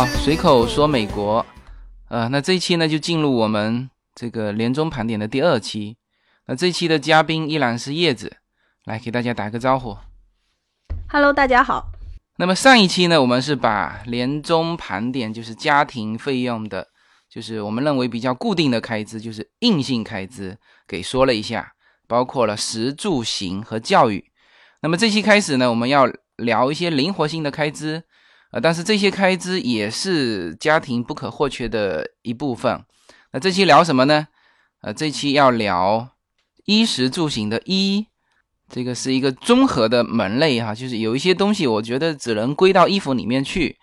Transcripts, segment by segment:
好，随口说美国，呃，那这一期呢就进入我们这个年终盘点的第二期。那这一期的嘉宾依然是叶子，来给大家打个招呼。Hello，大家好。那么上一期呢，我们是把年终盘点，就是家庭费用的，就是我们认为比较固定的开支，就是硬性开支，给说了一下，包括了食住行和教育。那么这期开始呢，我们要聊一些灵活性的开支。呃，但是这些开支也是家庭不可或缺的一部分。那这期聊什么呢？呃，这期要聊衣食住行的衣，这个是一个综合的门类哈，就是有一些东西我觉得只能归到衣服里面去，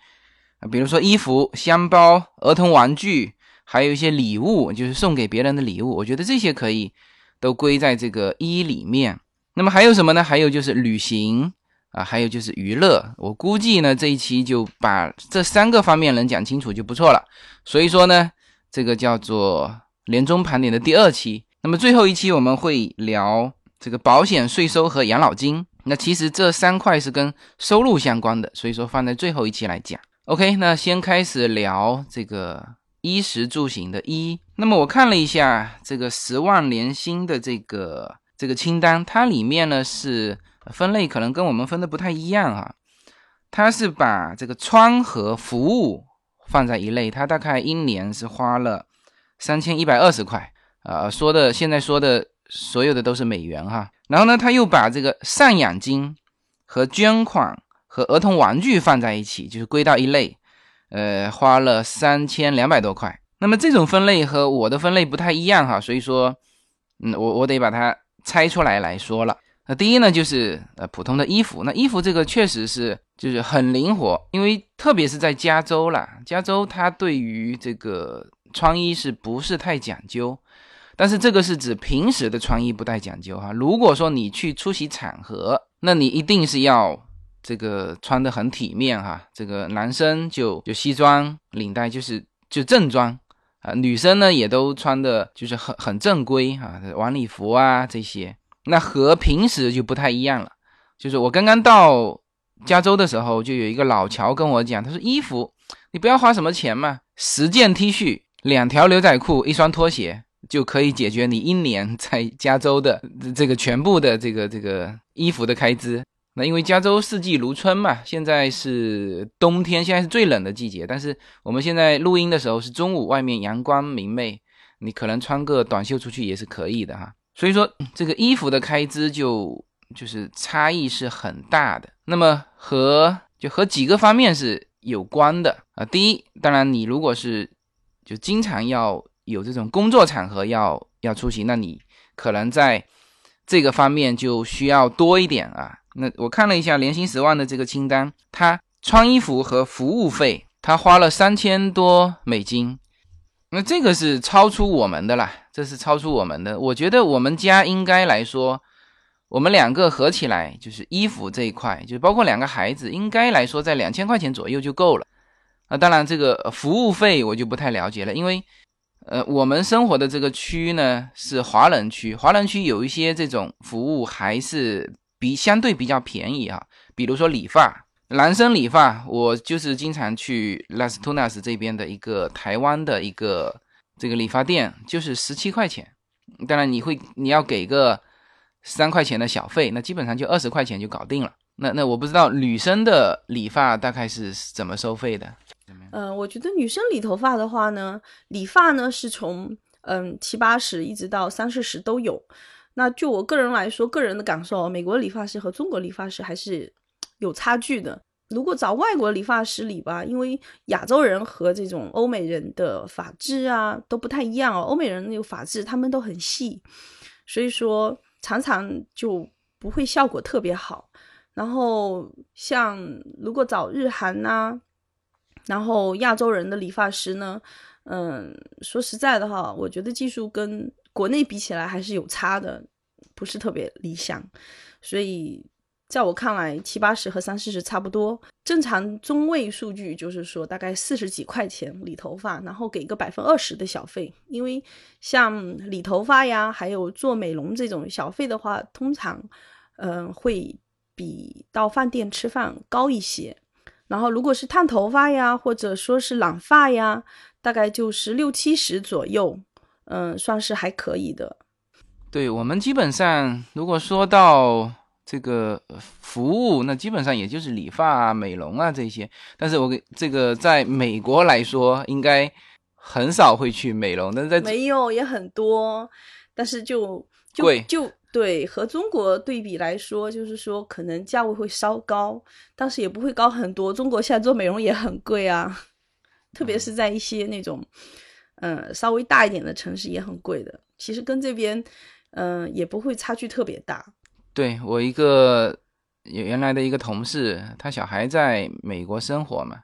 啊，比如说衣服、箱包、儿童玩具，还有一些礼物，就是送给别人的礼物，我觉得这些可以都归在这个衣里面。那么还有什么呢？还有就是旅行。啊，还有就是娱乐，我估计呢这一期就把这三个方面能讲清楚就不错了。所以说呢，这个叫做年终盘点的第二期。那么最后一期我们会聊这个保险、税收和养老金。那其实这三块是跟收入相关的，所以说放在最后一期来讲。OK，那先开始聊这个衣食住行的衣。那么我看了一下这个十万年薪的这个这个清单，它里面呢是。分类可能跟我们分的不太一样哈，他是把这个穿和服务放在一类，他大概一年是花了三千一百二十块，呃，说的现在说的所有的都是美元哈，然后呢，他又把这个赡养金和捐款和儿童玩具放在一起，就是归到一类，呃，花了三千两百多块。那么这种分类和我的分类不太一样哈，所以说，嗯，我我得把它拆出来来说了。那第一呢，就是呃普通的衣服。那衣服这个确实是就是很灵活，因为特别是在加州啦，加州它对于这个穿衣是不是太讲究？但是这个是指平时的穿衣不太讲究哈。如果说你去出席场合，那你一定是要这个穿的很体面哈。这个男生就就西装领带就是就正装啊，女生呢也都穿的就是很很正规哈，晚礼服啊这些。那和平时就不太一样了，就是我刚刚到加州的时候，就有一个老乔跟我讲，他说衣服你不要花什么钱嘛，十件 T 恤、两条牛仔裤、一双拖鞋就可以解决你一年在加州的这个全部的这个这个衣服的开支。那因为加州四季如春嘛，现在是冬天，现在是最冷的季节，但是我们现在录音的时候是中午，外面阳光明媚，你可能穿个短袖出去也是可以的哈。所以说，这个衣服的开支就就是差异是很大的。那么和就和几个方面是有关的啊。第一，当然你如果是就经常要有这种工作场合要要出席，那你可能在这个方面就需要多一点啊。那我看了一下年薪十万的这个清单，他穿衣服和服务费他花了三千多美金。那这个是超出我们的啦，这是超出我们的。我觉得我们家应该来说，我们两个合起来就是衣服这一块，就包括两个孩子，应该来说在两千块钱左右就够了。啊，当然这个服务费我就不太了解了，因为呃，我们生活的这个区呢是华人区，华人区有一些这种服务还是比相对比较便宜啊，比如说理发。男生理发，我就是经常去拉斯图纳斯这边的一个台湾的一个这个理发店，就是十七块钱。当然你会你要给个三块钱的小费，那基本上就二十块钱就搞定了。那那我不知道女生的理发大概是怎么收费的？嗯，我觉得女生理头发的话呢，理发呢是从嗯七八十一直到三四十都有。那就我个人来说，个人的感受，美国理发师和中国理发师还是。有差距的。如果找外国理发师理吧，因为亚洲人和这种欧美人的发质啊都不太一样哦。欧美人那个发质他们都很细，所以说常常就不会效果特别好。然后像如果找日韩呐，然后亚洲人的理发师呢，嗯，说实在的哈，我觉得技术跟国内比起来还是有差的，不是特别理想，所以。在我看来，七八十和三四十差不多。正常中位数据就是说，大概四十几块钱理头发，然后给一个百分二十的小费。因为像理头发呀，还有做美容这种小费的话，通常，嗯，会比到饭店吃饭高一些。然后如果是烫头发呀，或者说是染发呀，大概就是六七十左右，嗯，算是还可以的。对我们基本上，如果说到这个服务，那基本上也就是理发啊、美容啊这些。但是我给这个在美国来说，应该很少会去美容，但是在没有也很多，但是就就贵就对和中国对比来说，就是说可能价位会稍高，但是也不会高很多。中国现在做美容也很贵啊，特别是在一些那种嗯稍微大一点的城市也很贵的。其实跟这边。嗯，也不会差距特别大。对我一个原来的一个同事，他小孩在美国生活嘛，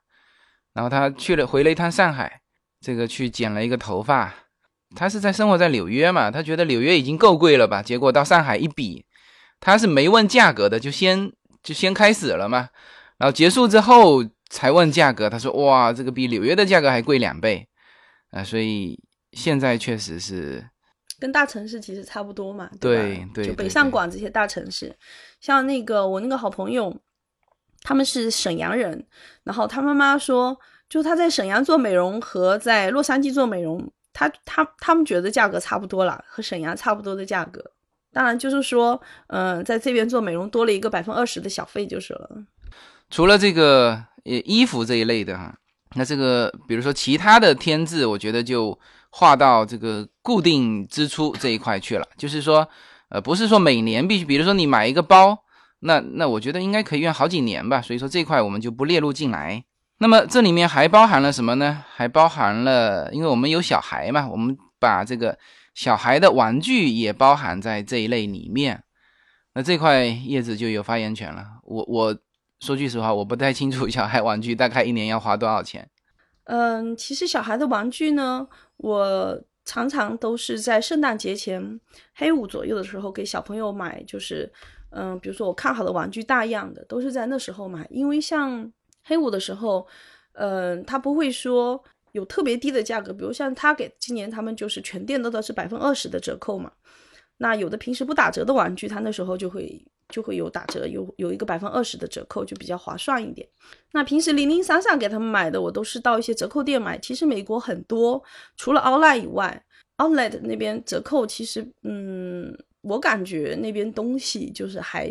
然后他去了回了一趟上海，这个去剪了一个头发。他是在生活在纽约嘛，他觉得纽约已经够贵了吧？结果到上海一比，他是没问价格的，就先就先开始了嘛。然后结束之后才问价格，他说：“哇，这个比纽约的价格还贵两倍。”啊，所以现在确实是。跟大城市其实差不多嘛，对对，就北上广这些大城市，像那个我那个好朋友，他们是沈阳人，然后他妈妈说，就他在沈阳做美容和在洛杉矶做美容，他他他们觉得价格差不多了，和沈阳差不多的价格。当然就是说，嗯，在这边做美容多了一个百分二十的小费就是了。除了这个呃衣服这一类的哈，那这个比如说其他的添置，我觉得就。划到这个固定支出这一块去了，就是说，呃，不是说每年必须，比如说你买一个包，那那我觉得应该可以用好几年吧，所以说这块我们就不列入进来。那么这里面还包含了什么呢？还包含了，因为我们有小孩嘛，我们把这个小孩的玩具也包含在这一类里面。那这块叶子就有发言权了。我我说句实话，我不太清楚小孩玩具大概一年要花多少钱。嗯，其实小孩的玩具呢。我常常都是在圣诞节前黑五左右的时候给小朋友买，就是，嗯，比如说我看好的玩具大样的，都是在那时候买。因为像黑五的时候，嗯，他不会说有特别低的价格，比如像他给今年他们就是全店都的是百分二十的折扣嘛。那有的平时不打折的玩具，它那时候就会。就会有打折，有有一个百分二十的折扣，就比较划算一点。那平时零零散散给他们买的，我都是到一些折扣店买。其实美国很多，除了 Outlet 以外，Outlet 那边折扣其实，嗯，我感觉那边东西就是还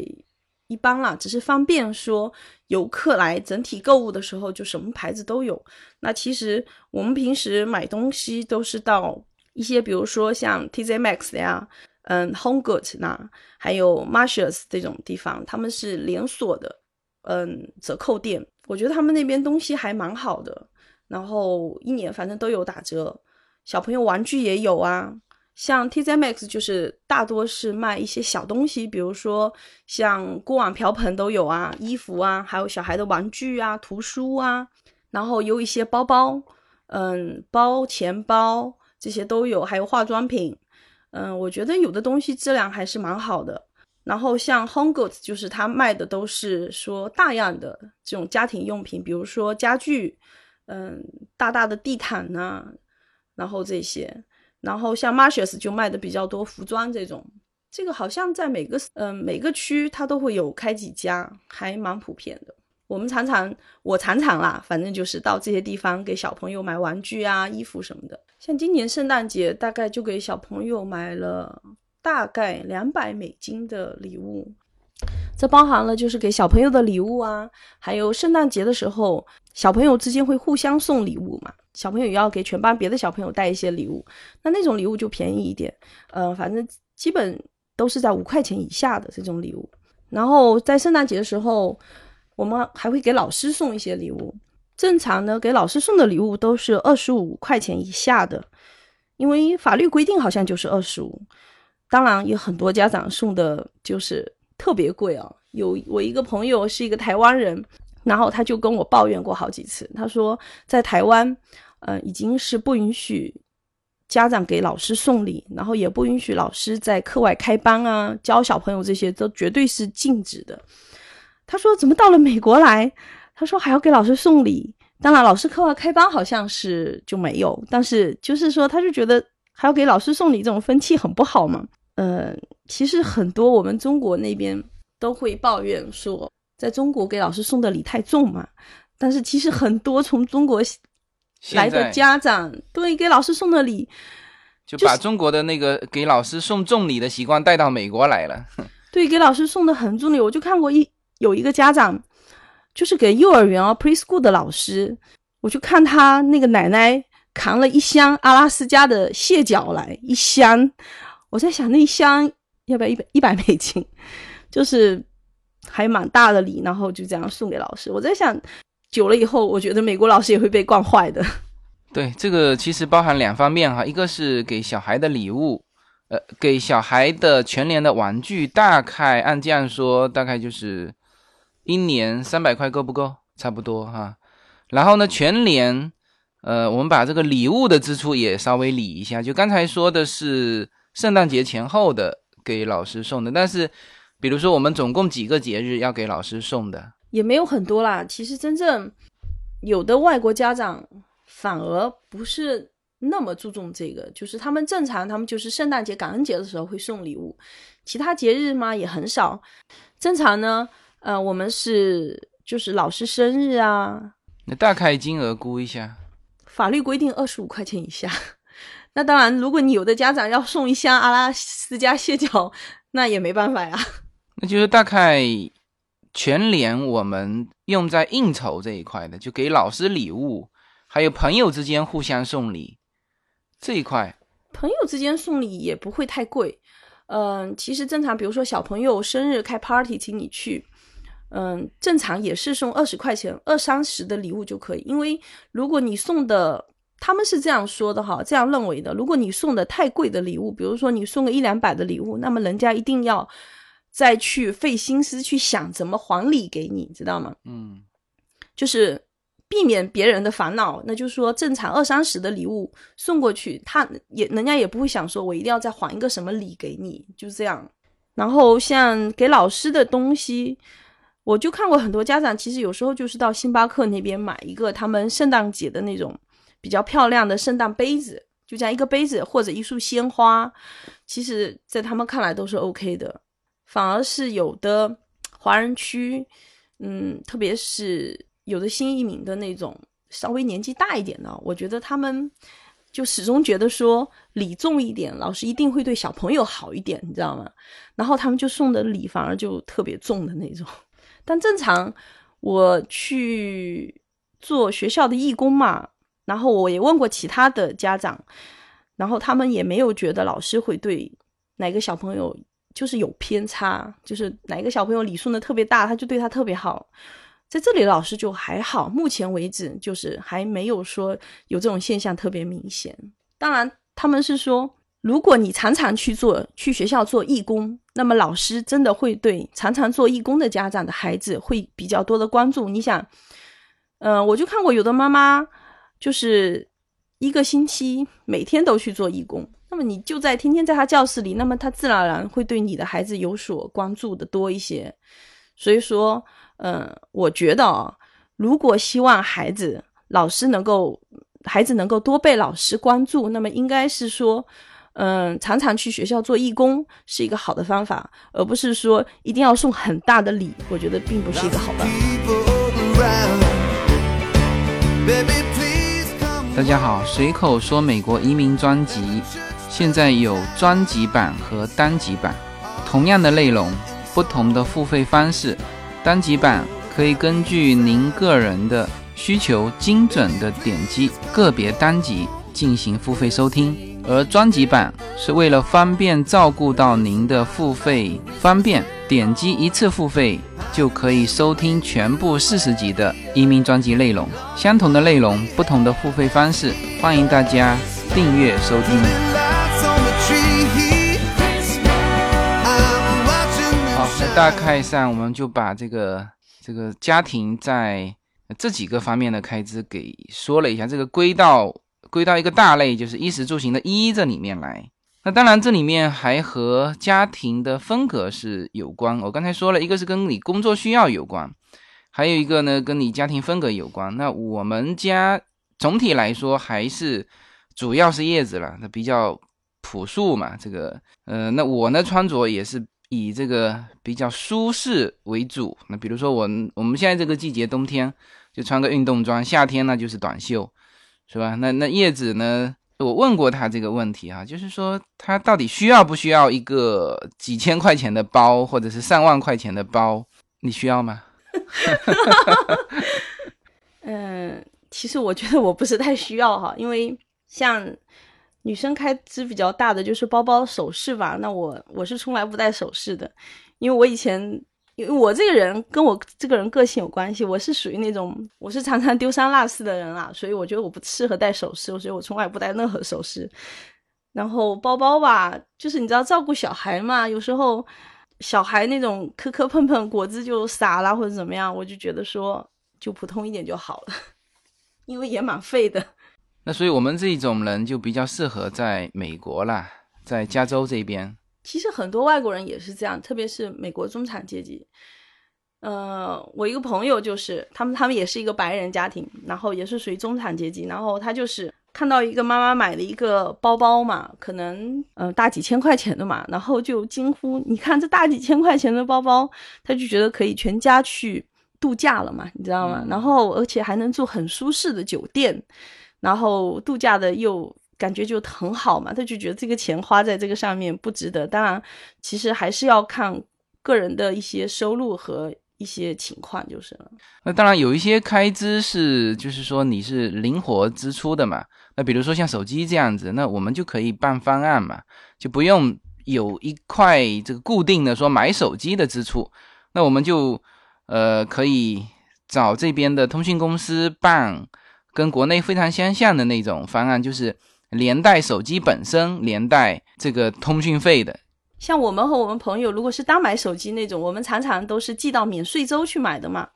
一般啦，只是方便说游客来整体购物的时候，就什么牌子都有。那其实我们平时买东西都是到一些，比如说像 TJ Maxx 呀。嗯，Home Goods 呢，还有 Marshalls 这种地方，他们是连锁的，嗯，折扣店。我觉得他们那边东西还蛮好的，然后一年反正都有打折。小朋友玩具也有啊，像 T.J.Max 就是大多是卖一些小东西，比如说像锅碗瓢盆都有啊，衣服啊，还有小孩的玩具啊、图书啊，然后有一些包包，嗯，包、钱包这些都有，还有化妆品。嗯，我觉得有的东西质量还是蛮好的。然后像 Home Goods，就是他卖的都是说大样的这种家庭用品，比如说家具，嗯，大大的地毯呐，然后这些。然后像 Marshalls 就卖的比较多服装这种，这个好像在每个嗯每个区它都会有开几家，还蛮普遍的。我们常常，我常常啦，反正就是到这些地方给小朋友买玩具啊、衣服什么的。像今年圣诞节，大概就给小朋友买了大概两百美金的礼物，这包含了就是给小朋友的礼物啊，还有圣诞节的时候，小朋友之间会互相送礼物嘛，小朋友也要给全班别的小朋友带一些礼物，那那种礼物就便宜一点，呃，反正基本都是在五块钱以下的这种礼物。然后在圣诞节的时候。我们还会给老师送一些礼物，正常呢，给老师送的礼物都是二十五块钱以下的，因为法律规定好像就是二十五。当然，有很多家长送的就是特别贵啊。有我一个朋友是一个台湾人，然后他就跟我抱怨过好几次，他说在台湾，呃，已经是不允许家长给老师送礼，然后也不允许老师在课外开班啊，教小朋友这些都绝对是禁止的。他说：“怎么到了美国来？他说还要给老师送礼。当然，老师课外开班好像是就没有，但是就是说，他就觉得还要给老师送礼，这种风气很不好嘛。嗯，其实很多我们中国那边都会抱怨说，在中国给老师送的礼太重嘛。但是其实很多从中国来的家长，对给老师送的礼，就把中国的那个给老师送重礼的习惯带到美国来了。对，给老师送的很重礼，我就看过一有一个家长，就是给幼儿园哦 preschool 的老师，我就看他那个奶奶扛了一箱阿拉斯加的蟹脚来，一箱，我在想那一箱要不要一百一百美金，就是还蛮大的礼，然后就这样送给老师。我在想。久了以后，我觉得美国老师也会被惯坏的。对，这个其实包含两方面哈，一个是给小孩的礼物，呃，给小孩的全年的玩具，大概按这样说，大概就是一年三百块够不够？差不多哈。然后呢，全年，呃，我们把这个礼物的支出也稍微理一下。就刚才说的是圣诞节前后的给老师送的，但是比如说我们总共几个节日要给老师送的？也没有很多啦，其实真正有的外国家长反而不是那么注重这个，就是他们正常，他们就是圣诞节、感恩节的时候会送礼物，其他节日嘛也很少。正常呢，呃，我们是就是老师生日啊，那大概金额估一下，法律规定二十五块钱以下。那当然，如果你有的家长要送一箱阿拉斯加蟹脚，那也没办法呀。那就是大概。全年我们用在应酬这一块的，就给老师礼物，还有朋友之间互相送礼这一块。朋友之间送礼也不会太贵，嗯，其实正常，比如说小朋友生日开 party 请你去，嗯，正常也是送二十块钱，二三十的礼物就可以。因为如果你送的，他们是这样说的哈，这样认为的，如果你送的太贵的礼物，比如说你送个一两百的礼物，那么人家一定要。再去费心思去想怎么还礼给你，知道吗？嗯，就是避免别人的烦恼。那就是说，正常二三十的礼物送过去，他也人家也不会想说，我一定要再还一个什么礼给你，就这样。然后像给老师的东西，我就看过很多家长，其实有时候就是到星巴克那边买一个他们圣诞节的那种比较漂亮的圣诞杯子，就这样一个杯子或者一束鲜花，其实在他们看来都是 OK 的。反而是有的华人区，嗯，特别是有的新移民的那种稍微年纪大一点的，我觉得他们就始终觉得说礼重一点，老师一定会对小朋友好一点，你知道吗？然后他们就送的礼反而就特别重的那种。但正常我去做学校的义工嘛，然后我也问过其他的家长，然后他们也没有觉得老师会对哪个小朋友。就是有偏差，就是哪个小朋友礼送的特别大，他就对他特别好。在这里，老师就还好，目前为止就是还没有说有这种现象特别明显。当然，他们是说，如果你常常去做去学校做义工，那么老师真的会对常常做义工的家长的孩子会比较多的关注。你想，嗯，我就看过有的妈妈就是一个星期每天都去做义工。那么你就在天天在他教室里，那么他自然而然会对你的孩子有所关注的多一些。所以说，嗯，我觉得啊，如果希望孩子老师能够，孩子能够多被老师关注，那么应该是说，嗯，常常去学校做义工是一个好的方法，而不是说一定要送很大的礼。我觉得并不是一个好办法。大家好，随口说美国移民专辑。现在有专辑版和单集版，同样的内容，不同的付费方式。单集版可以根据您个人的需求，精准的点击个别单集进行付费收听，而专辑版是为了方便照顾到您的付费方便，点击一次付费就可以收听全部四十集的移民专辑内容。相同的内容，不同的付费方式，欢迎大家订阅收听。好大概上，我们就把这个这个家庭在这几个方面的开支给说了一下，这个归到归到一个大类，就是衣食住行的衣这里面来。那当然，这里面还和家庭的风格是有关。我刚才说了一个是跟你工作需要有关，还有一个呢跟你家庭风格有关。那我们家总体来说还是主要是叶子了，那比较朴素嘛。这个呃，那我呢穿着也是。以这个比较舒适为主。那比如说我我们现在这个季节，冬天就穿个运动装，夏天呢就是短袖，是吧？那那叶子呢？我问过他这个问题啊，就是说他到底需要不需要一个几千块钱的包，或者是上万块钱的包？你需要吗？嗯，其实我觉得我不是太需要哈，因为像女生开支比较大的就是包包首饰吧。那我我是从来不戴首饰的，因为我以前因为我这个人跟我这个人个性有关系，我是属于那种我是常常丢三落四的人啊，所以我觉得我不适合戴首饰，所以我从来不戴任何首饰。然后包包吧，就是你知道照顾小孩嘛，有时候。小孩那种磕磕碰碰，果子就洒了或者怎么样，我就觉得说就普通一点就好了，因为也蛮费的。那所以我们这种人就比较适合在美国啦，在加州这边。其实很多外国人也是这样，特别是美国中产阶级。呃，我一个朋友就是他们，他们也是一个白人家庭，然后也是属于中产阶级，然后他就是。看到一个妈妈买了一个包包嘛，可能嗯大几千块钱的嘛，然后就惊呼：“你看这大几千块钱的包包，他就觉得可以全家去度假了嘛，你知道吗？然后而且还能住很舒适的酒店，然后度假的又感觉就很好嘛，他就觉得这个钱花在这个上面不值得。当然，其实还是要看个人的一些收入和。”一些情况就是了，那当然有一些开支是，就是说你是灵活支出的嘛。那比如说像手机这样子，那我们就可以办方案嘛，就不用有一块这个固定的说买手机的支出。那我们就呃可以找这边的通讯公司办，跟国内非常相像的那种方案，就是连带手机本身，连带这个通讯费的。像我们和我们朋友，如果是单买手机那种，我们常常都是寄到免税州去买的嘛。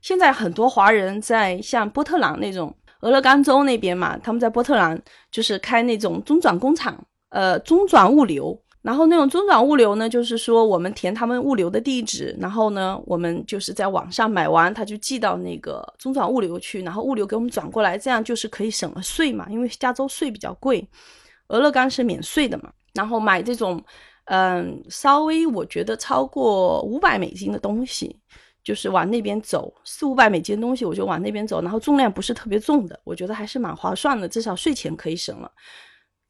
现在很多华人在像波特兰那种俄勒冈州那边嘛，他们在波特兰就是开那种中转工厂，呃，中转物流。然后那种中转物流呢，就是说我们填他们物流的地址，然后呢，我们就是在网上买完，他就寄到那个中转物流去，然后物流给我们转过来，这样就是可以省了税嘛，因为加州税比较贵，俄勒冈是免税的嘛。然后买这种。嗯，稍微我觉得超过五百美金的东西，就是往那边走，四五百美金的东西我就往那边走，然后重量不是特别重的，我觉得还是蛮划算的，至少税钱可以省了。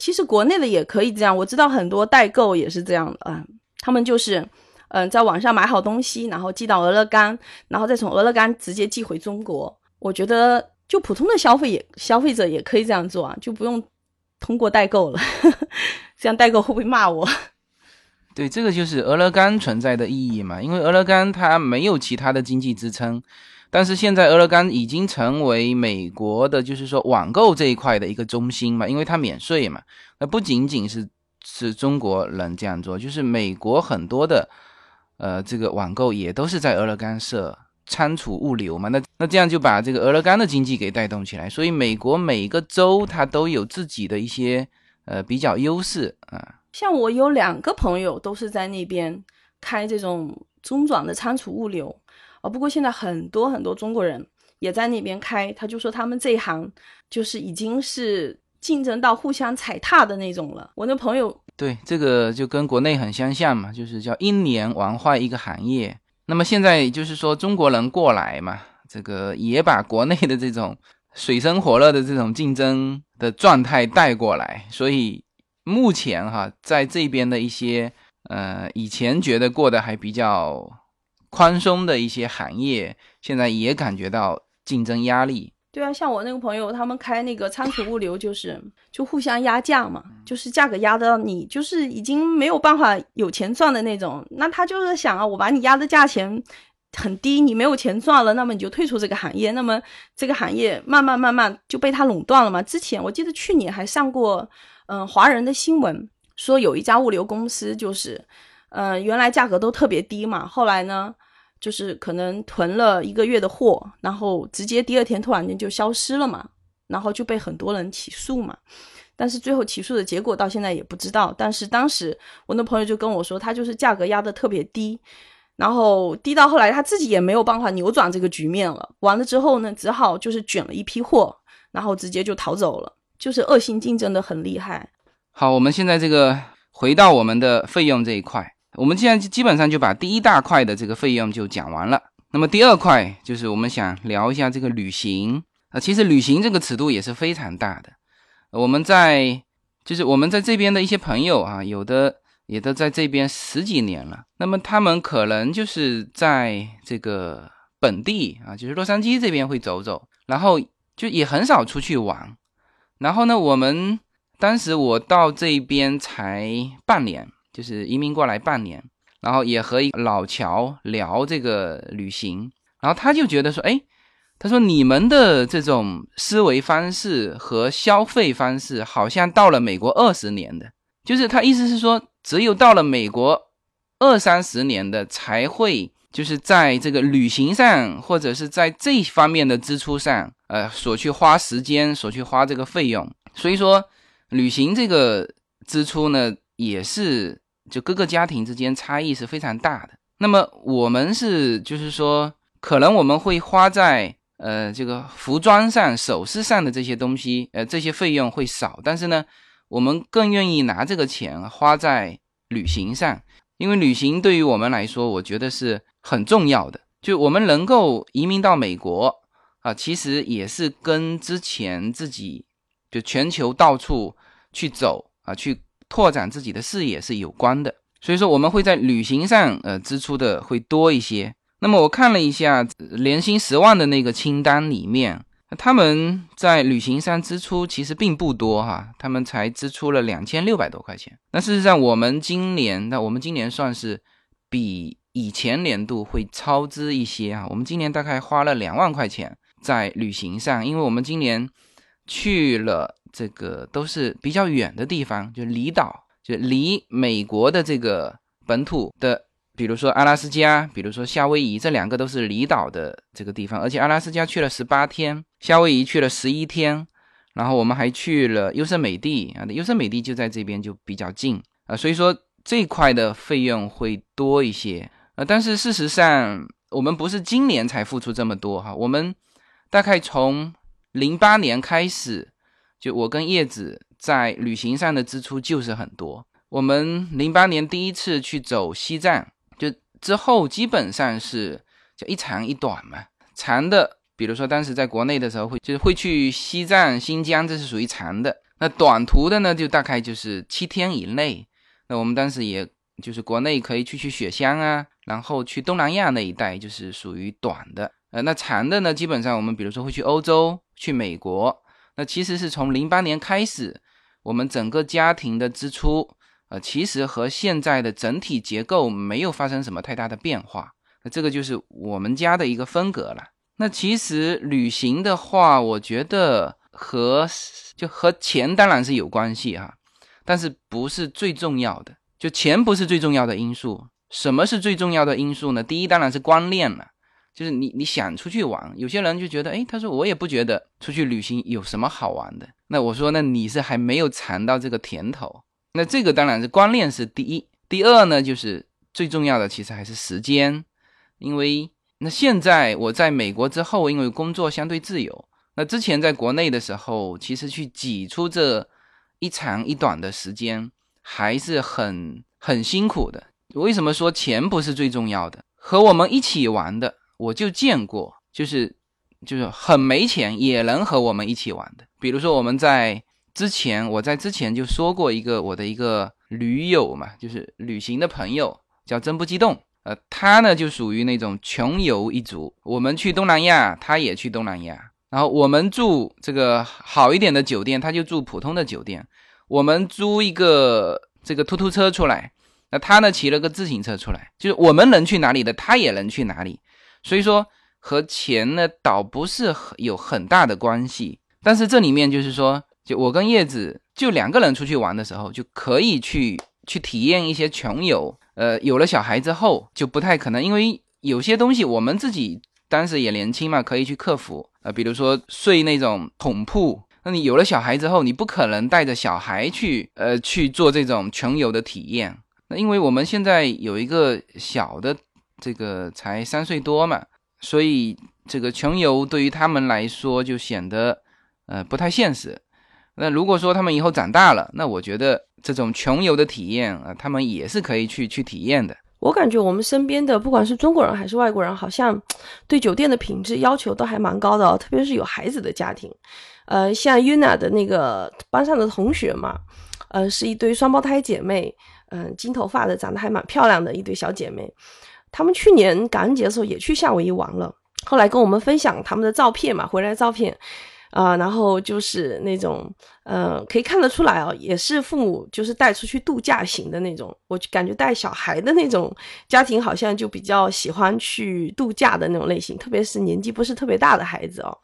其实国内的也可以这样，我知道很多代购也是这样的啊，他们就是嗯在网上买好东西，然后寄到俄勒冈，然后再从俄勒冈直接寄回中国。我觉得就普通的消费也消费者也可以这样做啊，就不用通过代购了，这样代购会不会骂我？对，这个就是俄勒冈存在的意义嘛，因为俄勒冈它没有其他的经济支撑，但是现在俄勒冈已经成为美国的，就是说网购这一块的一个中心嘛，因为它免税嘛。那不仅仅是是中国人这样做，就是美国很多的，呃，这个网购也都是在俄勒冈设仓储物流嘛。那那这样就把这个俄勒冈的经济给带动起来，所以美国每个州它都有自己的一些呃比较优势啊。像我有两个朋友都是在那边开这种中转的仓储物流啊，不过现在很多很多中国人也在那边开，他就说他们这一行就是已经是竞争到互相踩踏的那种了。我那朋友对这个就跟国内很相像嘛，就是叫英年玩坏一个行业。那么现在就是说中国人过来嘛，这个也把国内的这种水深火热的这种竞争的状态带过来，所以。目前哈，在这边的一些呃，以前觉得过得还比较宽松的一些行业，现在也感觉到竞争压力。对啊，像我那个朋友，他们开那个仓储物流，就是就互相压价嘛，就是价格压的你就是已经没有办法有钱赚的那种。那他就是想啊，我把你压的价钱很低，你没有钱赚了，那么你就退出这个行业，那么这个行业慢慢慢慢就被他垄断了嘛。之前我记得去年还上过。嗯，华人的新闻说有一家物流公司，就是，嗯，原来价格都特别低嘛，后来呢，就是可能囤了一个月的货，然后直接第二天突然间就消失了嘛，然后就被很多人起诉嘛，但是最后起诉的结果到现在也不知道。但是当时我那朋友就跟我说，他就是价格压得特别低，然后低到后来他自己也没有办法扭转这个局面了，完了之后呢，只好就是卷了一批货，然后直接就逃走了。就是恶性竞争的很厉害。好，我们现在这个回到我们的费用这一块，我们现在基本上就把第一大块的这个费用就讲完了。那么第二块就是我们想聊一下这个旅行啊，其实旅行这个尺度也是非常大的。我们在就是我们在这边的一些朋友啊，有的也都在这边十几年了。那么他们可能就是在这个本地啊，就是洛杉矶这边会走走，然后就也很少出去玩。然后呢，我们当时我到这边才半年，就是移民过来半年。然后也和一老乔聊这个旅行，然后他就觉得说，哎，他说你们的这种思维方式和消费方式，好像到了美国二十年的，就是他意思是说，只有到了美国二三十年的才会，就是在这个旅行上或者是在这方面的支出上，呃，所去花时间，所去花这个费用。所以说，旅行这个支出呢，也是。就各个家庭之间差异是非常大的。那么我们是，就是说，可能我们会花在呃这个服装上、首饰上的这些东西，呃这些费用会少。但是呢，我们更愿意拿这个钱花在旅行上，因为旅行对于我们来说，我觉得是很重要的。就我们能够移民到美国啊，其实也是跟之前自己就全球到处去走啊去。拓展自己的视野是有关的，所以说我们会在旅行上呃支出的会多一些。那么我看了一下年薪十万的那个清单里面，他们在旅行上支出其实并不多哈，他们才支出了两千六百多块钱。那事实上我们今年，那我们今年算是比以前年度会超支一些啊。我们今年大概花了两万块钱在旅行上，因为我们今年去了。这个都是比较远的地方，就离岛，就离美国的这个本土的，比如说阿拉斯加，比如说夏威夷，这两个都是离岛的这个地方。而且阿拉斯加去了十八天，夏威夷去了十一天，然后我们还去了优胜美地啊，优胜美地就在这边，就比较近啊，所以说这块的费用会多一些啊。但是事实上，我们不是今年才付出这么多哈，我们大概从零八年开始。就我跟叶子在旅行上的支出就是很多。我们零八年第一次去走西藏，就之后基本上是就一长一短嘛。长的，比如说当时在国内的时候会就是会去西藏、新疆，这是属于长的。那短途的呢，就大概就是七天以内。那我们当时也就是国内可以去去雪乡啊，然后去东南亚那一带，就是属于短的。呃，那长的呢，基本上我们比如说会去欧洲、去美国。其实是从零八年开始，我们整个家庭的支出，呃，其实和现在的整体结构没有发生什么太大的变化。那这个就是我们家的一个风格了。那其实旅行的话，我觉得和就和钱当然是有关系哈，但是不是最重要的。就钱不是最重要的因素。什么是最重要的因素呢？第一当然是观念了。就是你你想出去玩，有些人就觉得，哎，他说我也不觉得出去旅行有什么好玩的。那我说，那你是还没有尝到这个甜头。那这个当然是观念是第一，第二呢，就是最重要的其实还是时间。因为那现在我在美国之后，因为工作相对自由，那之前在国内的时候，其实去挤出这一长一短的时间还是很很辛苦的。为什么说钱不是最重要的？和我们一起玩的。我就见过，就是就是很没钱也能和我们一起玩的。比如说我们在之前，我在之前就说过一个我的一个驴友嘛，就是旅行的朋友，叫真不激动。呃，他呢就属于那种穷游一族。我们去东南亚，他也去东南亚。然后我们住这个好一点的酒店，他就住普通的酒店。我们租一个这个突突车出来，那他呢骑了个自行车出来，就是我们能去哪里的，他也能去哪里。所以说和钱呢倒不是有很大的关系，但是这里面就是说，就我跟叶子就两个人出去玩的时候，就可以去去体验一些穷游。呃，有了小孩之后就不太可能，因为有些东西我们自己当时也年轻嘛，可以去克服。呃，比如说睡那种桶铺，那你有了小孩之后，你不可能带着小孩去呃去做这种穷游的体验。那因为我们现在有一个小的。这个才三岁多嘛，所以这个穷游对于他们来说就显得呃不太现实。那如果说他们以后长大了，那我觉得这种穷游的体验啊，他们也是可以去去体验的。我感觉我们身边的不管是中国人还是外国人，好像对酒店的品质要求都还蛮高的哦，特别是有孩子的家庭。呃，像 Yuna 的那个班上的同学嘛，呃，是一对双胞胎姐妹，嗯，金头发的，长得还蛮漂亮的一对小姐妹。他们去年感恩节的时候也去夏威夷玩了，后来跟我们分享他们的照片嘛，回来照片。啊，然后就是那种，呃，可以看得出来哦，也是父母就是带出去度假型的那种。我感觉带小孩的那种家庭，好像就比较喜欢去度假的那种类型，特别是年纪不是特别大的孩子哦。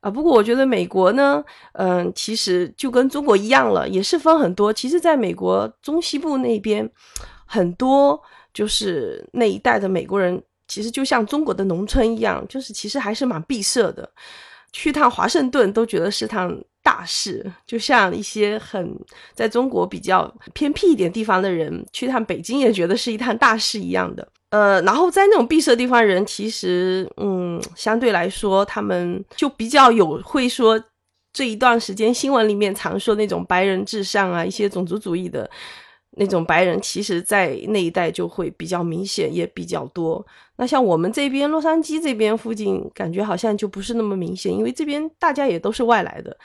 啊，不过我觉得美国呢，嗯，其实就跟中国一样了，也是分很多。其实，在美国中西部那边，很多就是那一代的美国人，其实就像中国的农村一样，就是其实还是蛮闭塞的。去趟华盛顿都觉得是趟大事，就像一些很在中国比较偏僻一点地方的人去趟北京也觉得是一趟大事一样的。呃，然后在那种闭塞地方，人其实嗯，相对来说他们就比较有会说这一段时间新闻里面常说那种白人至上啊，一些种族主义的。那种白人其实，在那一带就会比较明显，也比较多。那像我们这边洛杉矶这边附近，感觉好像就不是那么明显，因为这边大家也都是外来的，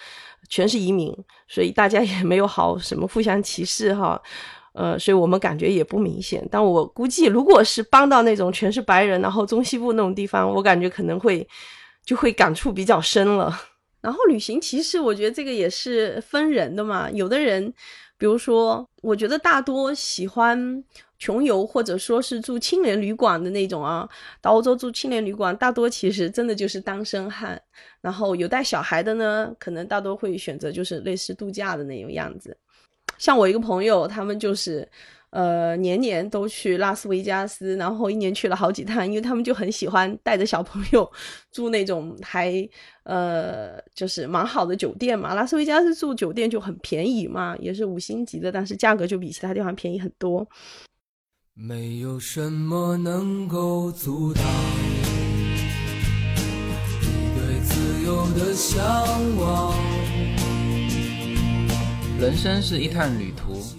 全是移民，所以大家也没有好什么互相歧视哈。呃，所以我们感觉也不明显。但我估计，如果是搬到那种全是白人，然后中西部那种地方，我感觉可能会就会感触比较深了。然后旅行，其实我觉得这个也是分人的嘛，有的人。比如说，我觉得大多喜欢穷游或者说是住青年旅馆的那种啊，到欧洲住青年旅馆，大多其实真的就是单身汉。然后有带小孩的呢，可能大多会选择就是类似度假的那种样子。像我一个朋友，他们就是。呃，年年都去拉斯维加斯，然后一年去了好几趟，因为他们就很喜欢带着小朋友住那种还呃就是蛮好的酒店嘛。拉斯维加斯住酒店就很便宜嘛，也是五星级的，但是价格就比其他地方便宜很多。没有什么能够阻挡你对自由的向往。人生是一趟旅途。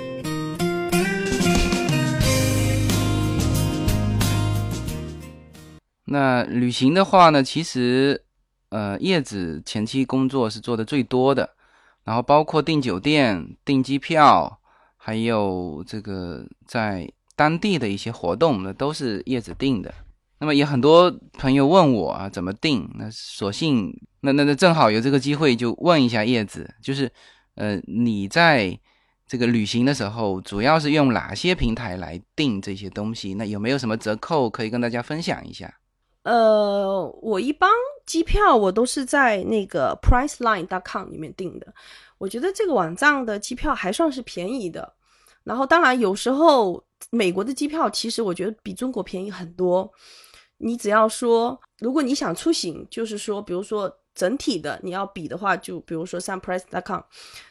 那旅行的话呢，其实，呃，叶子前期工作是做的最多的，然后包括订酒店、订机票，还有这个在当地的一些活动，那都是叶子定的。那么也很多朋友问我啊，怎么定？那索性，那那那正好有这个机会，就问一下叶子，就是，呃，你在这个旅行的时候，主要是用哪些平台来订这些东西？那有没有什么折扣可以跟大家分享一下？呃，我一般机票我都是在那个 Priceline.com 里面订的，我觉得这个网站的机票还算是便宜的。然后，当然有时候美国的机票其实我觉得比中国便宜很多。你只要说，如果你想出行，就是说，比如说整体的你要比的话，就比如说上 Price.com，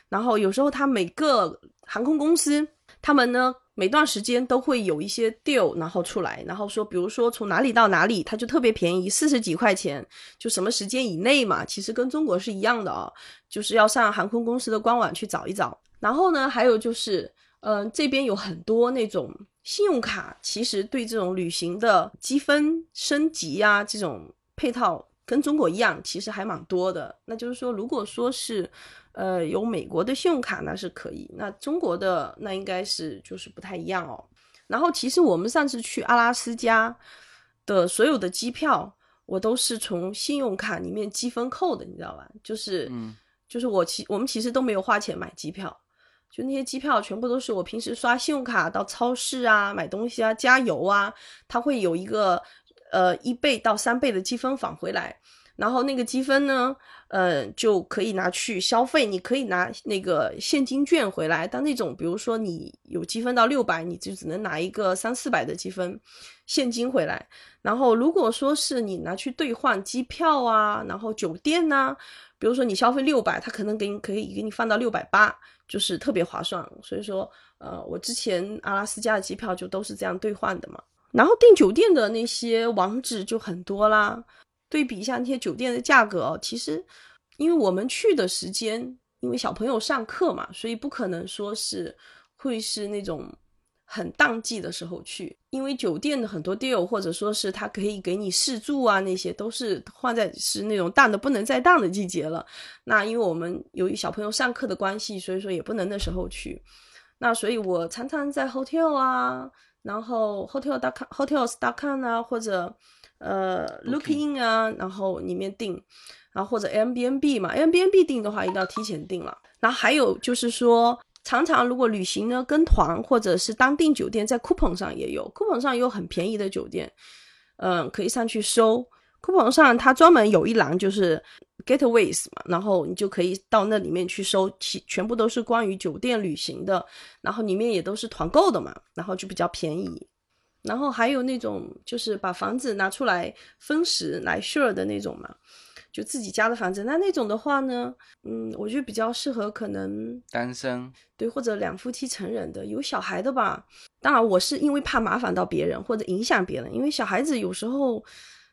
然后有时候它每个航空公司他们呢。每段时间都会有一些 deal，然后出来，然后说，比如说从哪里到哪里，它就特别便宜，四十几块钱，就什么时间以内嘛，其实跟中国是一样的啊，就是要上航空公司的官网去找一找。然后呢，还有就是，嗯，这边有很多那种信用卡，其实对这种旅行的积分升级呀，这种配套跟中国一样，其实还蛮多的。那就是说，如果说是。呃，有美国的信用卡那是可以，那中国的那应该是就是不太一样哦。然后其实我们上次去阿拉斯加的所有的机票，我都是从信用卡里面积分扣的，你知道吧？就是，嗯就是我其我们其实都没有花钱买机票，就那些机票全部都是我平时刷信用卡到超市啊买东西啊加油啊，它会有一个呃一倍到三倍的积分返回来，然后那个积分呢，呃就可以拿去消费，你可以拿那个现金券回来，但那种比如说你有积分到六百，你就只能拿一个三四百的积分现金回来。然后如果说是你拿去兑换机票啊，然后酒店呐、比如说你消费六百，他可能给你可以给你放到六百八，就是特别划算。所以说，呃，我之前阿拉斯加的机票就都是这样兑换的嘛。然后订酒店的那些网址就很多啦，对比一下那些酒店的价格哦，其实因为我们去的时间，因为小朋友上课嘛，所以不可能说是会是那种很淡季的时候去，因为酒店的很多 deal 或者说是它可以给你试住啊，那些都是换在是那种淡的不能再淡的季节了。那因为我们由于小朋友上课的关系，所以说也不能那时候去。那所以我常常在 hotel 啊，然后 hotel dot com hotels dot com 啊，或者呃 Lookin 啊，然后里面订，然后或者 Airbnb 嘛，Airbnb 订的话一定要提前订了。然后还有就是说，常常如果旅行呢跟团或者是当订酒店，在 coupon 上也有，coupon 上有很便宜的酒店，嗯，可以上去搜。coupon 上它专门有一栏就是 getaways 嘛，然后你就可以到那里面去搜，其全部都是关于酒店旅行的，然后里面也都是团购的嘛，然后就比较便宜。然后还有那种就是把房子拿出来分时来 share 的那种嘛，就自己家的房子。那那种的话呢，嗯，我觉得比较适合可能单身，对或者两夫妻成人的，有小孩的吧。当然，我是因为怕麻烦到别人或者影响别人，因为小孩子有时候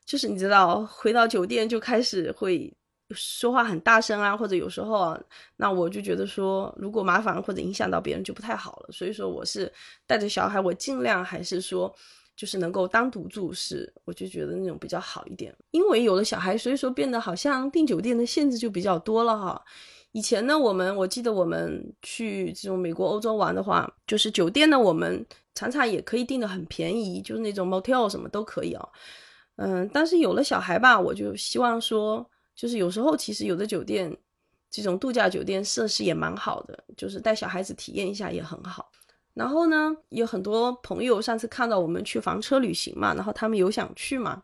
就是你知道，回到酒店就开始会说话很大声啊，或者有时候啊，那我就觉得说，如果麻烦或者影响到别人就不太好了。所以说，我是带着小孩，我尽量还是说，就是能够单独住是，我就觉得那种比较好一点。因为有了小孩，所以说变得好像订酒店的限制就比较多了哈。以前呢，我们我记得我们去这种美国、欧洲玩的话，就是酒店呢，我们常常也可以订的很便宜，就是那种 motel 什么都可以哦。嗯，但是有了小孩吧，我就希望说，就是有时候其实有的酒店，这种度假酒店设施也蛮好的，就是带小孩子体验一下也很好。然后呢，有很多朋友上次看到我们去房车旅行嘛，然后他们有想去嘛，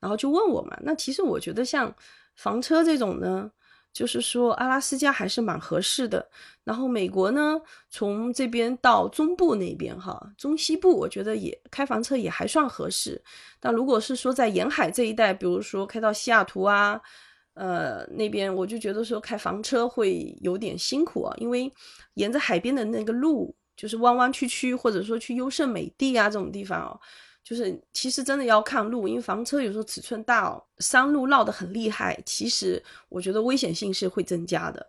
然后就问我嘛。那其实我觉得像房车这种呢，就是说阿拉斯加还是蛮合适的。然后美国呢，从这边到中部那边哈，中西部我觉得也开房车也还算合适。但如果是说在沿海这一带，比如说开到西雅图啊，呃那边，我就觉得说开房车会有点辛苦啊，因为沿着海边的那个路就是弯弯曲曲，或者说去优胜美地啊这种地方哦，就是其实真的要看路，因为房车有时候尺寸大哦，山路绕得很厉害，其实我觉得危险性是会增加的。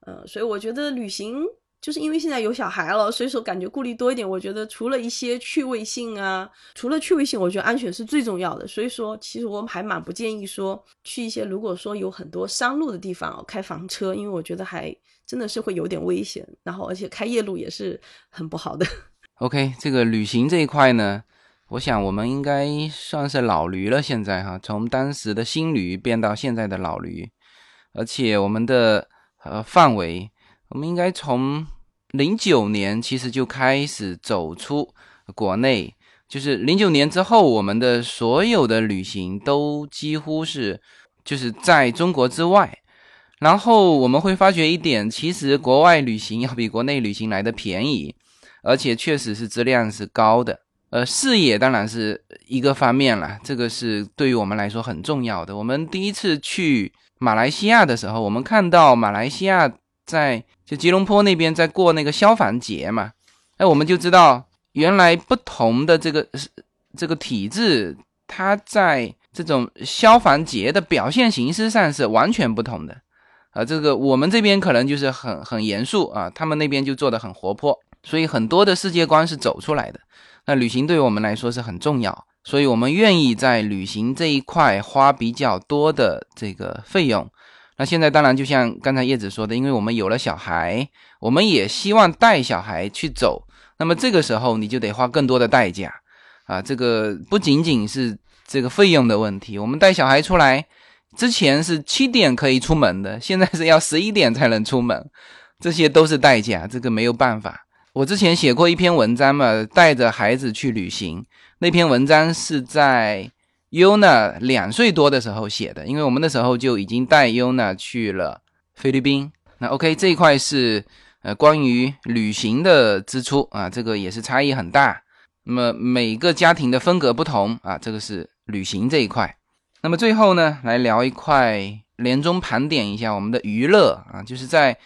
呃，所以我觉得旅行就是因为现在有小孩了，所以说感觉顾虑多一点。我觉得除了一些趣味性啊，除了趣味性，我觉得安全是最重要的。所以说，其实我还蛮不建议说去一些如果说有很多山路的地方哦开房车，因为我觉得还真的是会有点危险，然后而且开夜路也是很不好的。OK，这个旅行这一块呢，我想我们应该算是老驴了。现在哈，从当时的新驴变到现在的老驴，而且我们的呃范围，我们应该从零九年其实就开始走出国内，就是零九年之后，我们的所有的旅行都几乎是就是在中国之外。然后我们会发觉一点，其实国外旅行要比国内旅行来的便宜。而且确实是质量是高的，呃，视野当然是一个方面了，这个是对于我们来说很重要的。我们第一次去马来西亚的时候，我们看到马来西亚在就吉隆坡那边在过那个消防节嘛，哎，我们就知道原来不同的这个这个体制，它在这种消防节的表现形式上是完全不同的。啊，这个我们这边可能就是很很严肃啊，他们那边就做的很活泼。所以很多的世界观是走出来的。那旅行对我们来说是很重要，所以我们愿意在旅行这一块花比较多的这个费用。那现在当然就像刚才叶子说的，因为我们有了小孩，我们也希望带小孩去走。那么这个时候你就得花更多的代价啊！这个不仅仅是这个费用的问题，我们带小孩出来之前是七点可以出门的，现在是要十一点才能出门，这些都是代价，这个没有办法。我之前写过一篇文章嘛，带着孩子去旅行，那篇文章是在 Yuna 两岁多的时候写的，因为我们那时候就已经带 Yuna 去了菲律宾。那 OK 这一块是。呃，关于旅行的支出啊，这个也是差异很大。那么每个家庭的风格不同啊，这个是旅行这一块。那么最后呢，来聊一块年终盘点一下我们的娱乐啊，就是在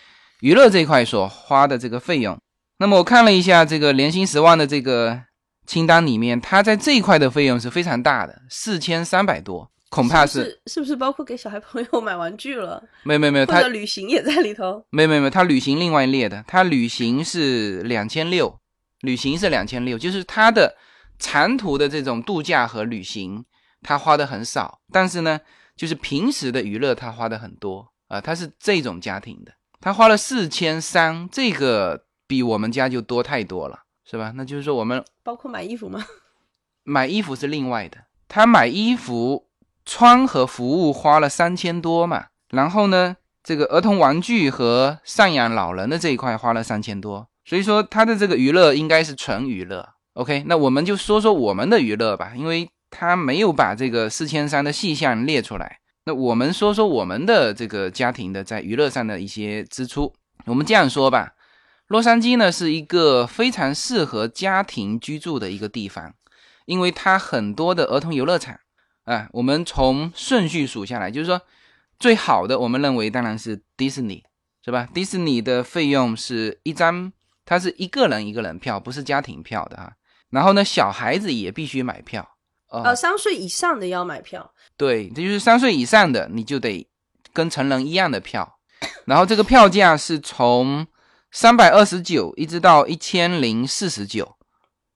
娱乐这一块所花的这个费用。那么我看了一下这个年薪十万的这个清单里面，他在这一块的费用是非常大的，四千三百多。恐怕是是不是包括给小孩朋友买玩具了？没有没有没有，他的旅行也在里头。没有没有没有，他旅行另外列的，他旅行是两千六，旅行是两千六，就是他的长途的这种度假和旅行，他花的很少，但是呢，就是平时的娱乐他花的很多啊，他是这种家庭的，他花了四千三，这个比我们家就多太多了，是吧？那就是说我们包括买衣服吗？买衣服是另外的，他买衣服。穿和服务花了三千多嘛，然后呢，这个儿童玩具和赡养老人的这一块花了三千多，所以说他的这个娱乐应该是纯娱乐。OK，那我们就说说我们的娱乐吧，因为他没有把这个四千三的细项列出来。那我们说说我们的这个家庭的在娱乐上的一些支出。我们这样说吧，洛杉矶呢是一个非常适合家庭居住的一个地方，因为它很多的儿童游乐场。啊，我们从顺序数下来，就是说，最好的我们认为当然是迪士尼，是吧？迪士尼的费用是一张，它是一个人一个人票，不是家庭票的哈。然后呢，小孩子也必须买票，呃，三岁以上的要买票。对，这就是三岁以上的你就得跟成人一样的票。然后这个票价是从三百二十九一直到一千零四十九，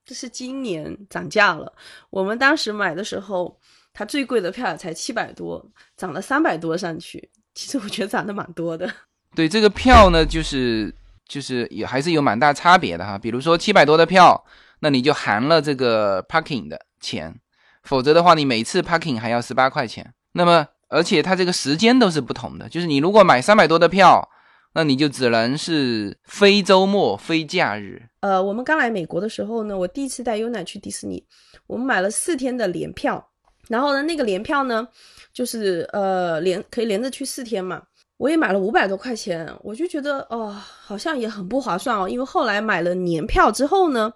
这是今年涨价了。我们当时买的时候。它最贵的票才七百多，涨了三百多上去。其实我觉得涨得蛮多的。对这个票呢，就是就是也还是有蛮大差别的哈。比如说七百多的票，那你就含了这个 parking 的钱，否则的话你每次 parking 还要十八块钱。那么而且它这个时间都是不同的，就是你如果买三百多的票，那你就只能是非周末、非假日。呃，我们刚来美国的时候呢，我第一次带优奶去迪士尼，我们买了四天的联票。然后呢，那个联票呢，就是呃连可以连着去四天嘛。我也买了五百多块钱，我就觉得哦，好像也很不划算哦。因为后来买了年票之后呢，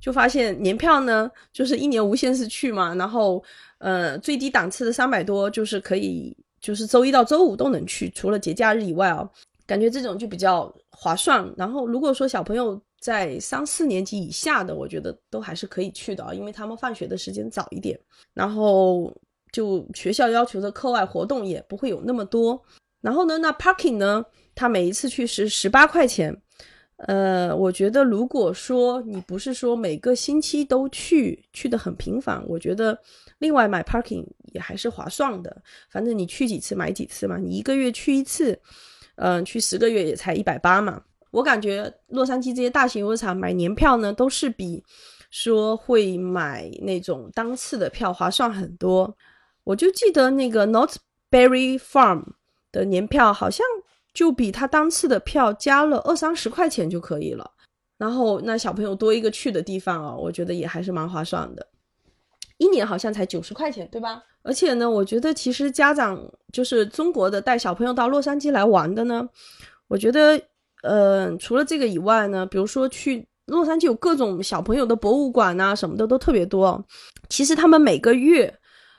就发现年票呢就是一年无限次去嘛。然后呃最低档次的三百多就是可以，就是周一到周五都能去，除了节假日以外哦，感觉这种就比较划算。然后如果说小朋友，在三四年级以下的，我觉得都还是可以去的啊，因为他们放学的时间早一点，然后就学校要求的课外活动也不会有那么多。然后呢，那 parking 呢，他每一次去是十八块钱。呃，我觉得如果说你不是说每个星期都去，去的很频繁，我觉得另外买 parking 也还是划算的。反正你去几次买几次嘛，你一个月去一次，嗯，去十个月也才一百八嘛。我感觉洛杉矶这些大型游乐场买年票呢，都是比说会买那种当次的票划算很多。我就记得那个 Not Berry Farm 的年票好像就比他当次的票加了二三十块钱就可以了。然后那小朋友多一个去的地方啊，我觉得也还是蛮划算的。一年好像才九十块钱，对吧？而且呢，我觉得其实家长就是中国的带小朋友到洛杉矶来玩的呢，我觉得。呃，除了这个以外呢，比如说去洛杉矶有各种小朋友的博物馆啊，什么的都特别多。其实他们每个月，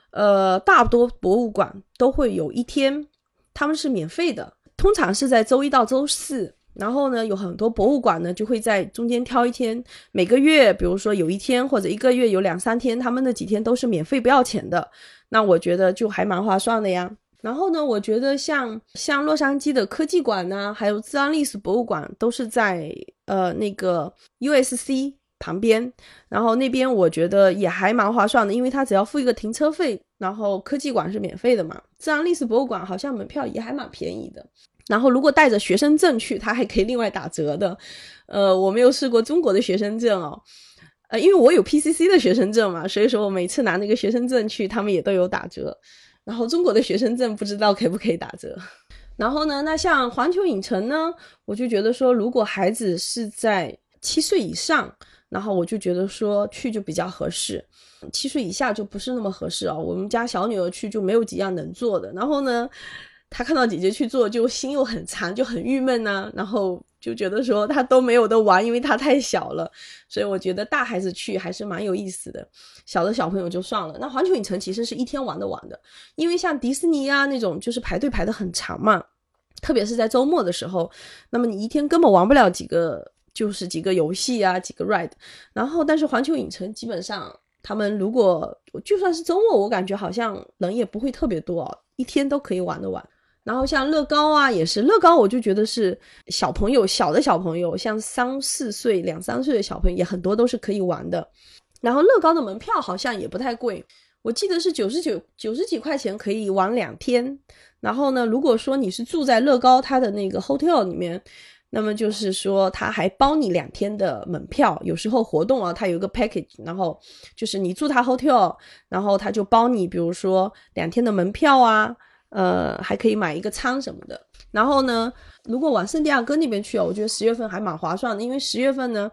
呃，大多博物馆都会有一天，他们是免费的，通常是在周一到周四。然后呢，有很多博物馆呢就会在中间挑一天，每个月，比如说有一天或者一个月有两三天，他们那几天都是免费不要钱的。那我觉得就还蛮划算的呀。然后呢，我觉得像像洛杉矶的科技馆呢，还有自然历史博物馆，都是在呃那个 USC 旁边。然后那边我觉得也还蛮划算的，因为它只要付一个停车费，然后科技馆是免费的嘛。自然历史博物馆好像门票也还蛮便宜的。然后如果带着学生证去，他还可以另外打折的。呃，我没有试过中国的学生证哦，呃，因为我有 PCC 的学生证嘛，所以说我每次拿那个学生证去，他们也都有打折。然后中国的学生证不知道可不可以打折。然后呢，那像环球影城呢，我就觉得说，如果孩子是在七岁以上，然后我就觉得说去就比较合适，七岁以下就不是那么合适啊。我们家小女儿去就没有几样能做的，然后呢。他看到姐姐去做，就心又很残，就很郁闷呐。然后就觉得说他都没有的玩，因为他太小了。所以我觉得大孩子去还是蛮有意思的，小的小朋友就算了。那环球影城其实是一天玩的玩的，因为像迪士尼啊那种，就是排队排的很长嘛，特别是在周末的时候，那么你一天根本玩不了几个，就是几个游戏啊，几个 ride。然后但是环球影城基本上，他们如果就算是周末，我感觉好像人也不会特别多，一天都可以玩得完。然后像乐高啊，也是乐高，我就觉得是小朋友小的小朋友，像三四岁、两三岁的小朋友也很多都是可以玩的。然后乐高的门票好像也不太贵，我记得是九十九九十几块钱可以玩两天。然后呢，如果说你是住在乐高它的那个 hotel 里面，那么就是说他还包你两天的门票。有时候活动啊，它有一个 package，然后就是你住他 hotel，然后他就包你，比如说两天的门票啊。呃，还可以买一个餐什么的。然后呢，如果往圣地亚哥那边去哦，我觉得十月份还蛮划算的，因为十月份呢，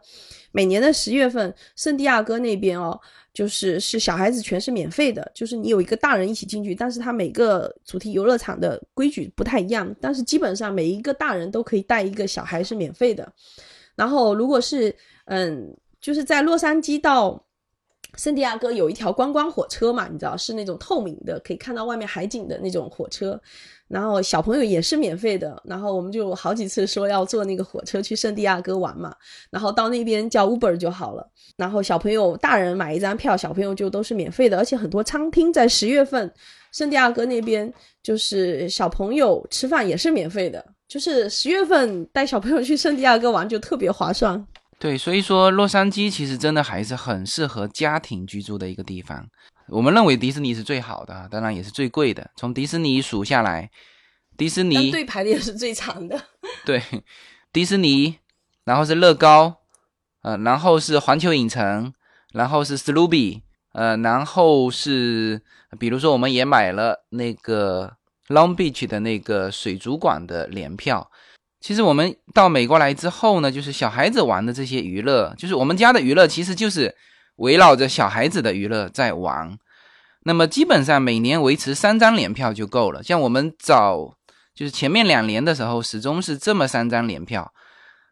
每年的十月份，圣地亚哥那边哦，就是是小孩子全是免费的，就是你有一个大人一起进去，但是他每个主题游乐场的规矩不太一样，但是基本上每一个大人都可以带一个小孩是免费的。然后如果是嗯，就是在洛杉矶到。圣地亚哥有一条观光火车嘛，你知道是那种透明的，可以看到外面海景的那种火车。然后小朋友也是免费的。然后我们就好几次说要坐那个火车去圣地亚哥玩嘛。然后到那边叫 Uber 就好了。然后小朋友、大人买一张票，小朋友就都是免费的。而且很多餐厅在十月份，圣地亚哥那边就是小朋友吃饭也是免费的。就是十月份带小朋友去圣地亚哥玩就特别划算。对，所以说洛杉矶其实真的还是很适合家庭居住的一个地方。我们认为迪士尼是最好的，当然也是最贵的。从迪士尼数下来，迪士尼对排的也是最长的。对，迪士尼，然后是乐高，呃，然后是环球影城，然后是 Sloopy，呃，然后是比如说我们也买了那个 Long Beach 的那个水族馆的联票。其实我们到美国来之后呢，就是小孩子玩的这些娱乐，就是我们家的娱乐，其实就是围绕着小孩子的娱乐在玩。那么基本上每年维持三张联票就够了。像我们早就是前面两年的时候，始终是这么三张联票，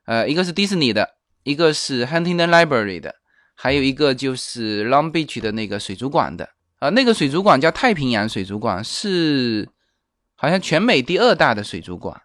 呃，一个是迪士尼的，一个是 Huntington Library 的，还有一个就是 Long Beach 的那个水族馆的。啊，那个水族馆叫太平洋水族馆，是好像全美第二大的水族馆。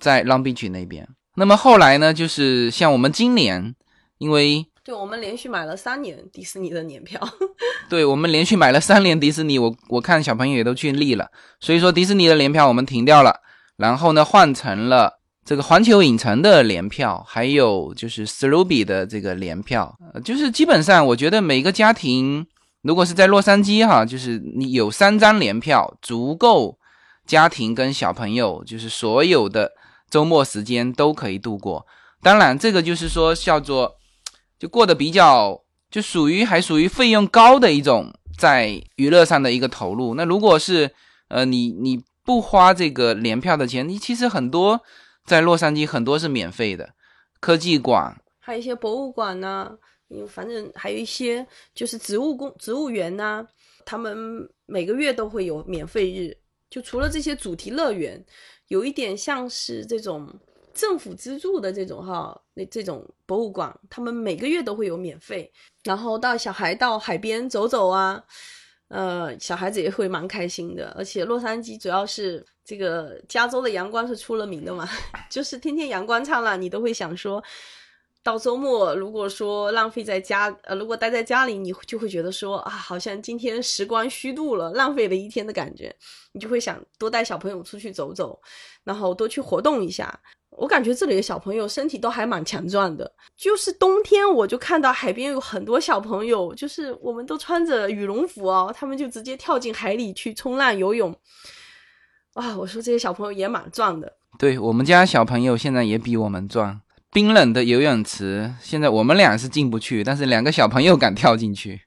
在 Long Beach 那边，那么后来呢？就是像我们今年，因为对我们连续买了三年迪士尼的年票，对我们连续买了三年迪士尼，我我看小朋友也都去腻了，所以说迪士尼的年票我们停掉了，然后呢换成了这个环球影城的联票，还有就是 s l o p y 的这个联票，就是基本上我觉得每个家庭如果是在洛杉矶哈，就是你有三张联票足够家庭跟小朋友就是所有的。周末时间都可以度过，当然这个就是说叫做就过得比较就属于还属于费用高的一种在娱乐上的一个投入。那如果是呃你你不花这个联票的钱，你其实很多在洛杉矶很多是免费的，科技馆，还有一些博物馆呢，因为反正还有一些就是植物工植物园呐，他们每个月都会有免费日，就除了这些主题乐园。有一点像是这种政府资助的这种哈，那这种博物馆，他们每个月都会有免费，然后到小孩到海边走走啊，呃，小孩子也会蛮开心的。而且洛杉矶主要是这个加州的阳光是出了名的嘛，就是天天阳光灿烂，你都会想说。到周末，如果说浪费在家，呃，如果待在家里，你就会觉得说啊，好像今天时光虚度了，浪费了一天的感觉，你就会想多带小朋友出去走走，然后多去活动一下。我感觉这里的小朋友身体都还蛮强壮的，就是冬天我就看到海边有很多小朋友，就是我们都穿着羽绒服哦，他们就直接跳进海里去冲浪游泳。哇，我说这些小朋友也蛮壮的。对我们家小朋友现在也比我们壮。冰冷的游泳池，现在我们俩是进不去，但是两个小朋友敢跳进去。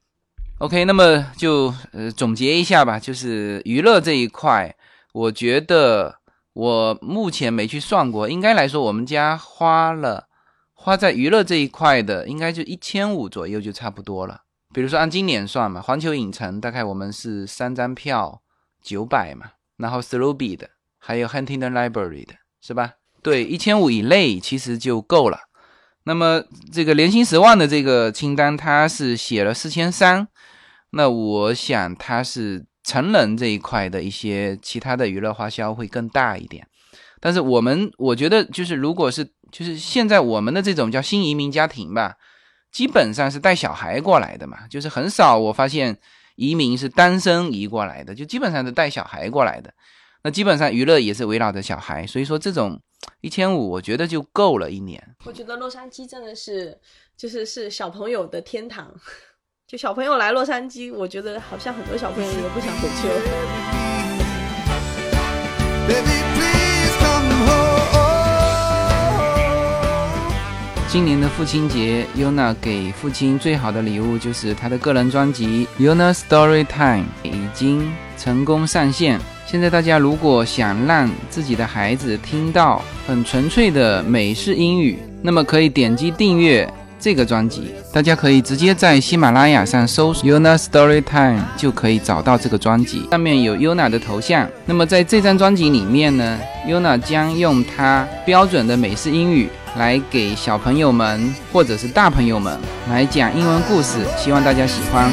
OK，那么就呃总结一下吧，就是娱乐这一块，我觉得我目前没去算过，应该来说我们家花了花在娱乐这一块的，应该就一千五左右就差不多了。比如说按今年算嘛，环球影城大概我们是三张票九百嘛，然后 s l o b y 的，还有 Huntington Library 的，是吧？对，一千五以内其实就够了。那么这个年薪十万的这个清单，它是写了四千三。那我想它是成人这一块的一些其他的娱乐花销会更大一点。但是我们我觉得就是如果是就是现在我们的这种叫新移民家庭吧，基本上是带小孩过来的嘛，就是很少我发现移民是单身移过来的，就基本上是带小孩过来的。那基本上娱乐也是围绕着小孩，所以说这种。一千五，我觉得就够了一年。我觉得洛杉矶真的是，就是是小朋友的天堂。就小朋友来洛杉矶，我觉得好像很多小朋友也不想回去了。今年的父亲节，Yuna 给父亲最好的礼物就是他的个人专辑《Yuna Story Time》已经成功上线。现在大家如果想让自己的孩子听到很纯粹的美式英语，那么可以点击订阅这个专辑。大家可以直接在喜马拉雅上搜索 Yuna Story Time，就可以找到这个专辑。上面有 Yuna 的头像。那么在这张专辑里面呢，Yuna 将用她标准的美式英语来给小朋友们或者是大朋友们来讲英文故事，希望大家喜欢。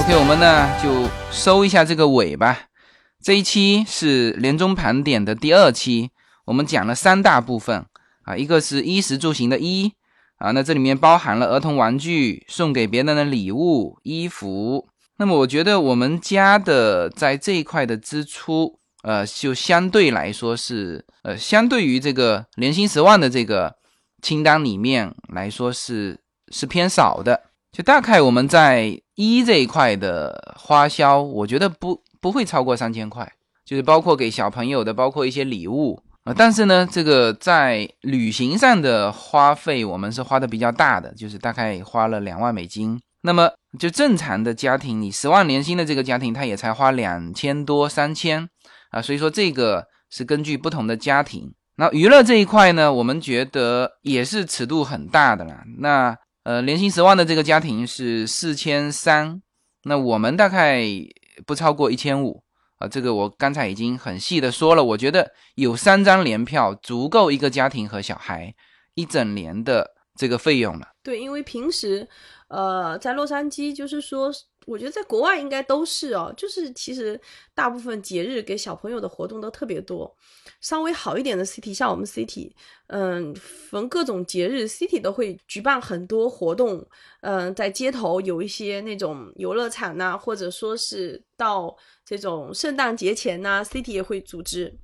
OK，我们呢就收一下这个尾吧。这一期是年终盘点的第二期，我们讲了三大部分啊，一个是衣食住行的衣啊，那这里面包含了儿童玩具、送给别人的礼物、衣服。那么我觉得我们家的在这一块的支出，呃，就相对来说是呃，相对于这个年薪十万的这个清单里面来说是是偏少的。就大概我们在一这一块的花销，我觉得不不会超过三千块，就是包括给小朋友的，包括一些礼物啊。但是呢，这个在旅行上的花费，我们是花的比较大的，就是大概花了两万美金。那么就正常的家庭，你十万年薪的这个家庭，他也才花两千多三千啊。所以说这个是根据不同的家庭。那娱乐这一块呢，我们觉得也是尺度很大的了。那呃，年薪十万的这个家庭是四千三，那我们大概不超过一千五啊。这个我刚才已经很细的说了，我觉得有三张联票足够一个家庭和小孩一整年的这个费用了。对，因为平时呃在洛杉矶，就是说。我觉得在国外应该都是哦，就是其实大部分节日给小朋友的活动都特别多。稍微好一点的 city，像我们 city，嗯，逢各种节日，city 都会举办很多活动。嗯，在街头有一些那种游乐场呐，或者说是到这种圣诞节前呐，city 也会组织。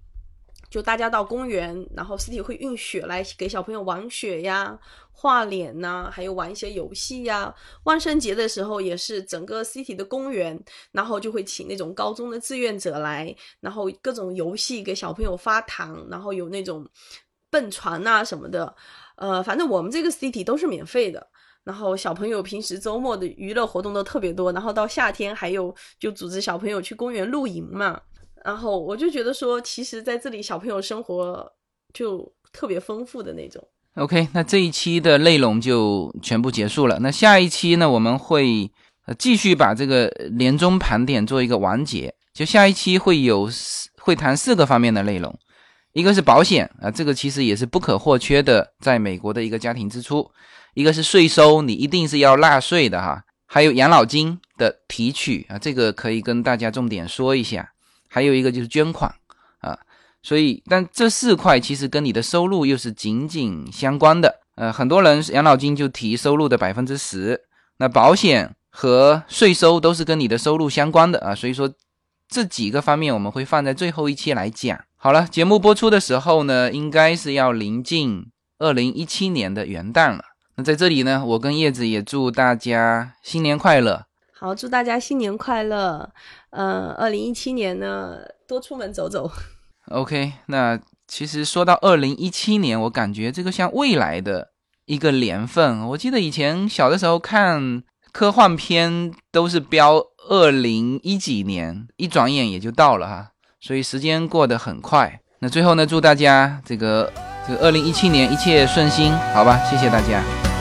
就大家到公园，然后 City 会运雪来给小朋友玩雪呀、画脸呐，还有玩一些游戏呀。万圣节的时候也是整个 City 的公园，然后就会请那种高中的志愿者来，然后各种游戏给小朋友发糖，然后有那种蹦床呐什么的。呃，反正我们这个 City 都是免费的。然后小朋友平时周末的娱乐活动都特别多，然后到夏天还有就组织小朋友去公园露营嘛。然后我就觉得说，其实在这里小朋友生活就特别丰富的那种。OK，那这一期的内容就全部结束了。那下一期呢，我们会呃继续把这个年终盘点做一个完结。就下一期会有会谈四个方面的内容，一个是保险啊，这个其实也是不可或缺的，在美国的一个家庭支出。一个是税收，你一定是要纳税的哈。还有养老金的提取啊，这个可以跟大家重点说一下。还有一个就是捐款啊，所以但这四块其实跟你的收入又是紧紧相关的。呃，很多人养老金就提收入的百分之十，那保险和税收都是跟你的收入相关的啊。所以说这几个方面我们会放在最后一期来讲。好了，节目播出的时候呢，应该是要临近二零一七年的元旦了。那在这里呢，我跟叶子也祝大家新年快乐。好，祝大家新年快乐。嗯，二零一七年呢，多出门走走。OK，那其实说到二零一七年，我感觉这个像未来的一个年份。我记得以前小的时候看科幻片都是标二零一几年，一转眼也就到了哈，所以时间过得很快。那最后呢，祝大家这个这个二零一七年一切顺心，好吧？谢谢大家。